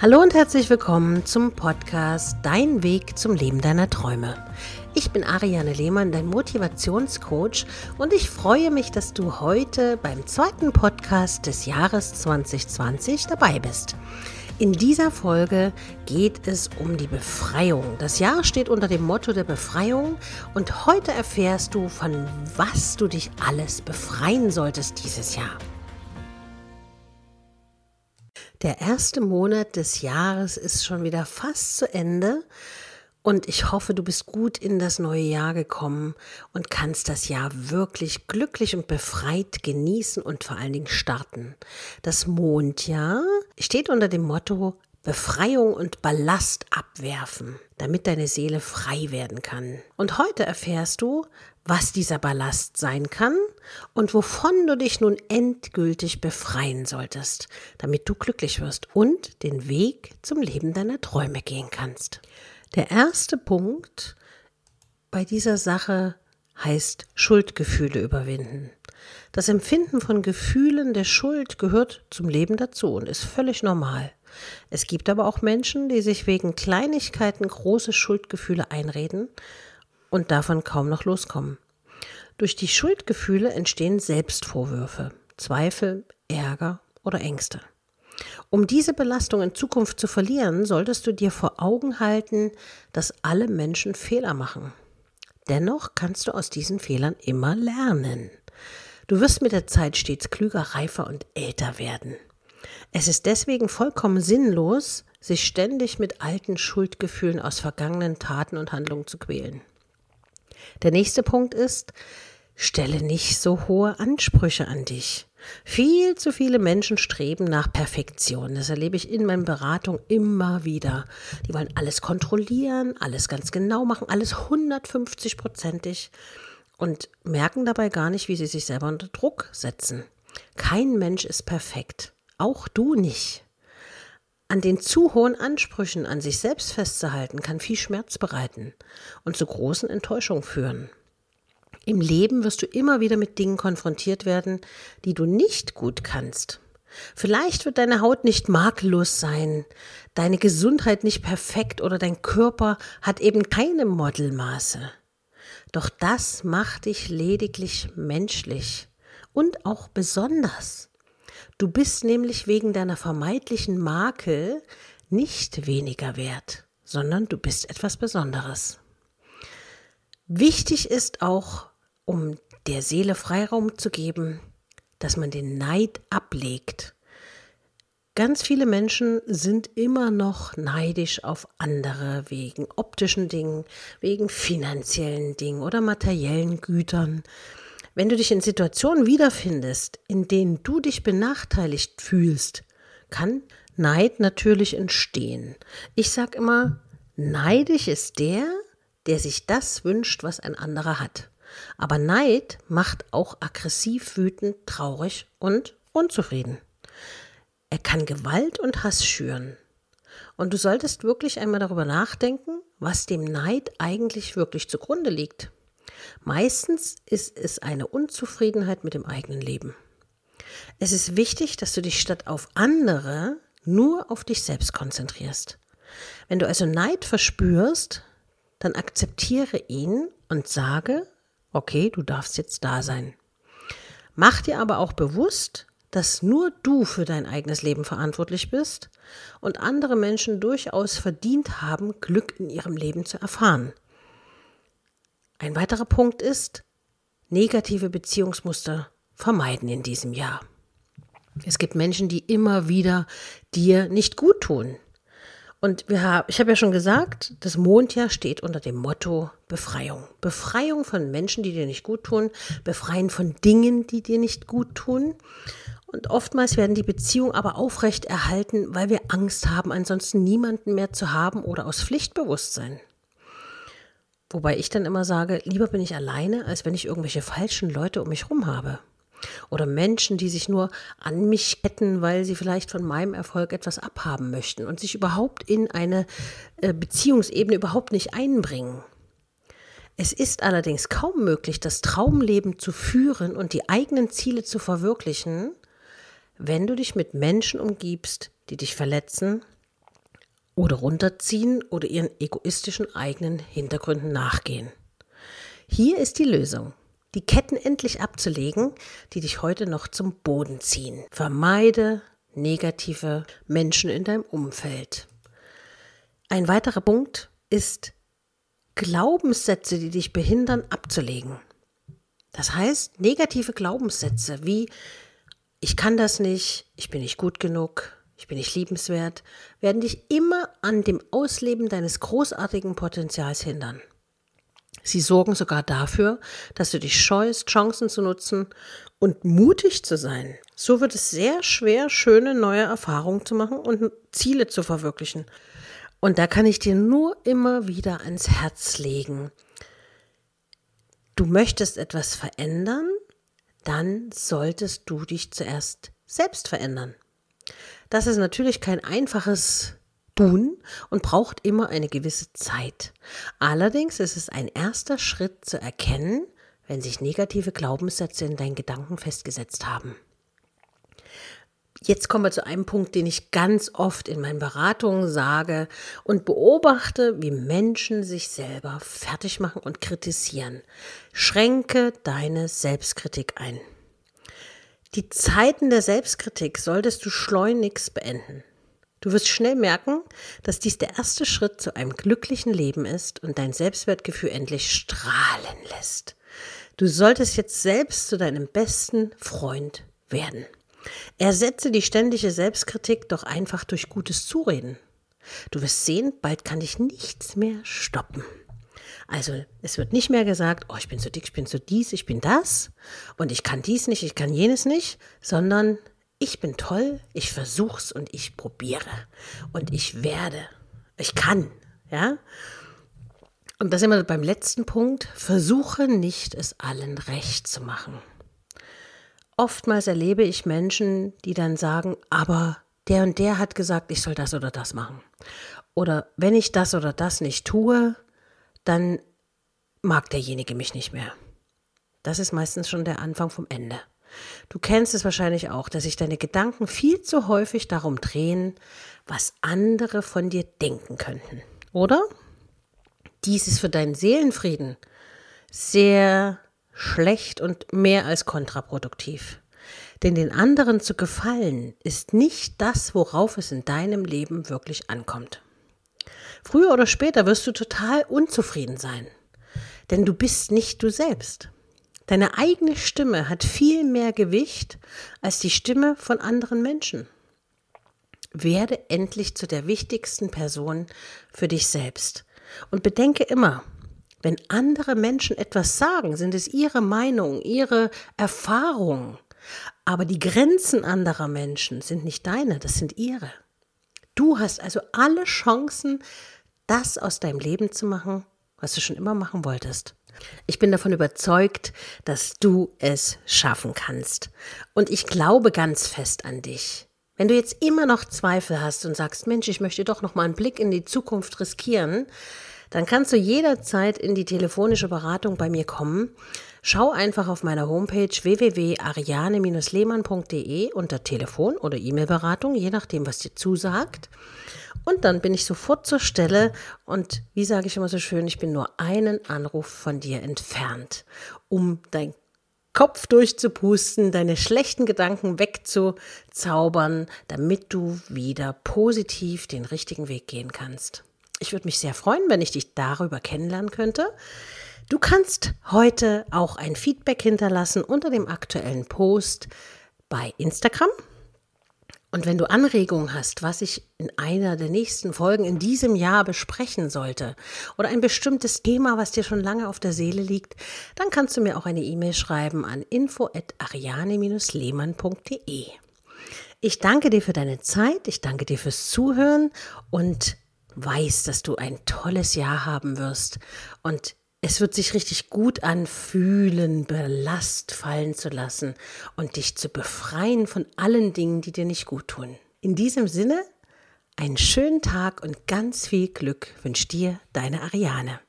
Hallo und herzlich willkommen zum Podcast Dein Weg zum Leben deiner Träume. Ich bin Ariane Lehmann, dein Motivationscoach und ich freue mich, dass du heute beim zweiten Podcast des Jahres 2020 dabei bist. In dieser Folge geht es um die Befreiung. Das Jahr steht unter dem Motto der Befreiung und heute erfährst du, von was du dich alles befreien solltest dieses Jahr. Der erste Monat des Jahres ist schon wieder fast zu Ende und ich hoffe, du bist gut in das neue Jahr gekommen und kannst das Jahr wirklich glücklich und befreit genießen und vor allen Dingen starten. Das Mondjahr steht unter dem Motto Befreiung und Ballast abwerfen, damit deine Seele frei werden kann. Und heute erfährst du, was dieser Ballast sein kann und wovon du dich nun endgültig befreien solltest, damit du glücklich wirst und den Weg zum Leben deiner Träume gehen kannst. Der erste Punkt bei dieser Sache heißt Schuldgefühle überwinden. Das Empfinden von Gefühlen der Schuld gehört zum Leben dazu und ist völlig normal. Es gibt aber auch Menschen, die sich wegen Kleinigkeiten große Schuldgefühle einreden und davon kaum noch loskommen. Durch die Schuldgefühle entstehen Selbstvorwürfe, Zweifel, Ärger oder Ängste. Um diese Belastung in Zukunft zu verlieren, solltest du dir vor Augen halten, dass alle Menschen Fehler machen. Dennoch kannst du aus diesen Fehlern immer lernen. Du wirst mit der Zeit stets klüger, reifer und älter werden. Es ist deswegen vollkommen sinnlos, sich ständig mit alten Schuldgefühlen aus vergangenen Taten und Handlungen zu quälen. Der nächste Punkt ist, stelle nicht so hohe Ansprüche an dich. Viel zu viele Menschen streben nach Perfektion. Das erlebe ich in meinen Beratungen immer wieder. Die wollen alles kontrollieren, alles ganz genau machen, alles 150-prozentig und merken dabei gar nicht, wie sie sich selber unter Druck setzen. Kein Mensch ist perfekt. Auch du nicht. An den zu hohen Ansprüchen an sich selbst festzuhalten, kann viel Schmerz bereiten und zu großen Enttäuschungen führen. Im Leben wirst du immer wieder mit Dingen konfrontiert werden, die du nicht gut kannst. Vielleicht wird deine Haut nicht makellos sein, deine Gesundheit nicht perfekt oder dein Körper hat eben keine Modelmaße. Doch das macht dich lediglich menschlich und auch besonders. Du bist nämlich wegen deiner vermeintlichen Makel nicht weniger wert, sondern du bist etwas Besonderes. Wichtig ist auch, um der Seele Freiraum zu geben, dass man den Neid ablegt. Ganz viele Menschen sind immer noch neidisch auf andere wegen optischen Dingen, wegen finanziellen Dingen oder materiellen Gütern. Wenn du dich in Situationen wiederfindest, in denen du dich benachteiligt fühlst, kann Neid natürlich entstehen. Ich sage immer, neidisch ist der, der sich das wünscht, was ein anderer hat. Aber Neid macht auch aggressiv, wütend, traurig und unzufrieden. Er kann Gewalt und Hass schüren. Und du solltest wirklich einmal darüber nachdenken, was dem Neid eigentlich wirklich zugrunde liegt. Meistens ist es eine Unzufriedenheit mit dem eigenen Leben. Es ist wichtig, dass du dich statt auf andere nur auf dich selbst konzentrierst. Wenn du also Neid verspürst, dann akzeptiere ihn und sage, okay, du darfst jetzt da sein. Mach dir aber auch bewusst, dass nur du für dein eigenes Leben verantwortlich bist und andere Menschen durchaus verdient haben, Glück in ihrem Leben zu erfahren. Ein weiterer Punkt ist, negative Beziehungsmuster vermeiden in diesem Jahr. Es gibt Menschen, die immer wieder dir nicht gut tun. Und wir haben, ich habe ja schon gesagt, das Mondjahr steht unter dem Motto Befreiung. Befreiung von Menschen, die dir nicht gut tun, befreien von Dingen, die dir nicht gut tun. Und oftmals werden die Beziehungen aber aufrecht erhalten, weil wir Angst haben, ansonsten niemanden mehr zu haben oder aus Pflichtbewusstsein. Wobei ich dann immer sage, lieber bin ich alleine, als wenn ich irgendwelche falschen Leute um mich herum habe. Oder Menschen, die sich nur an mich ketten, weil sie vielleicht von meinem Erfolg etwas abhaben möchten und sich überhaupt in eine äh, Beziehungsebene überhaupt nicht einbringen. Es ist allerdings kaum möglich, das Traumleben zu führen und die eigenen Ziele zu verwirklichen, wenn du dich mit Menschen umgibst, die dich verletzen, oder runterziehen oder ihren egoistischen eigenen Hintergründen nachgehen. Hier ist die Lösung. Die Ketten endlich abzulegen, die dich heute noch zum Boden ziehen. Vermeide negative Menschen in deinem Umfeld. Ein weiterer Punkt ist, Glaubenssätze, die dich behindern, abzulegen. Das heißt, negative Glaubenssätze wie ich kann das nicht, ich bin nicht gut genug, ich bin nicht liebenswert, werden dich immer an dem Ausleben deines großartigen Potenzials hindern. Sie sorgen sogar dafür, dass du dich scheust, Chancen zu nutzen und mutig zu sein. So wird es sehr schwer, schöne neue Erfahrungen zu machen und Ziele zu verwirklichen. Und da kann ich dir nur immer wieder ans Herz legen. Du möchtest etwas verändern, dann solltest du dich zuerst selbst verändern. Das ist natürlich kein einfaches tun und braucht immer eine gewisse Zeit. Allerdings ist es ein erster Schritt zu erkennen, wenn sich negative Glaubenssätze in deinen Gedanken festgesetzt haben. Jetzt kommen wir zu einem Punkt, den ich ganz oft in meinen Beratungen sage und beobachte, wie Menschen sich selber fertig machen und kritisieren. Schränke deine Selbstkritik ein. Die Zeiten der Selbstkritik solltest du schleunigst beenden. Du wirst schnell merken, dass dies der erste Schritt zu einem glücklichen Leben ist und dein Selbstwertgefühl endlich strahlen lässt. Du solltest jetzt selbst zu deinem besten Freund werden. Ersetze die ständige Selbstkritik doch einfach durch gutes Zureden. Du wirst sehen, bald kann dich nichts mehr stoppen. Also es wird nicht mehr gesagt, oh, ich bin so dick, ich bin so dies, ich bin das und ich kann dies nicht, ich kann jenes nicht, sondern ich bin toll, ich versuch's und ich probiere und ich werde, ich kann, ja. Und das immer beim letzten Punkt, versuche nicht, es allen recht zu machen. Oftmals erlebe ich Menschen, die dann sagen, aber der und der hat gesagt, ich soll das oder das machen. Oder wenn ich das oder das nicht tue, dann mag derjenige mich nicht mehr. Das ist meistens schon der Anfang vom Ende. Du kennst es wahrscheinlich auch, dass sich deine Gedanken viel zu häufig darum drehen, was andere von dir denken könnten. Oder? Dies ist für deinen Seelenfrieden sehr schlecht und mehr als kontraproduktiv. Denn den anderen zu gefallen ist nicht das, worauf es in deinem Leben wirklich ankommt. Früher oder später wirst du total unzufrieden sein, denn du bist nicht du selbst. Deine eigene Stimme hat viel mehr Gewicht als die Stimme von anderen Menschen. Werde endlich zu der wichtigsten Person für dich selbst. Und bedenke immer, wenn andere Menschen etwas sagen, sind es ihre Meinung, ihre Erfahrungen. Aber die Grenzen anderer Menschen sind nicht deine, das sind ihre. Du hast also alle Chancen, das aus deinem Leben zu machen, was du schon immer machen wolltest. Ich bin davon überzeugt, dass du es schaffen kannst. Und ich glaube ganz fest an dich. Wenn du jetzt immer noch Zweifel hast und sagst, Mensch, ich möchte doch noch mal einen Blick in die Zukunft riskieren, dann kannst du jederzeit in die telefonische Beratung bei mir kommen. Schau einfach auf meiner Homepage www.ariane-lehmann.de unter Telefon oder E-Mail-Beratung, je nachdem, was dir zusagt. Und dann bin ich sofort zur Stelle und wie sage ich immer so schön, ich bin nur einen Anruf von dir entfernt, um dein Kopf durchzupusten, deine schlechten Gedanken wegzuzaubern, damit du wieder positiv den richtigen Weg gehen kannst. Ich würde mich sehr freuen, wenn ich dich darüber kennenlernen könnte. Du kannst heute auch ein Feedback hinterlassen unter dem aktuellen Post bei Instagram. Und wenn du Anregungen hast, was ich in einer der nächsten Folgen in diesem Jahr besprechen sollte oder ein bestimmtes Thema, was dir schon lange auf der Seele liegt, dann kannst du mir auch eine E-Mail schreiben an info@ariane-lehmann.de. Ich danke dir für deine Zeit, ich danke dir fürs Zuhören und weiß, dass du ein tolles Jahr haben wirst und es wird sich richtig gut anfühlen, Belast fallen zu lassen und dich zu befreien von allen Dingen, die dir nicht gut tun. In diesem Sinne, einen schönen Tag und ganz viel Glück wünscht dir deine Ariane.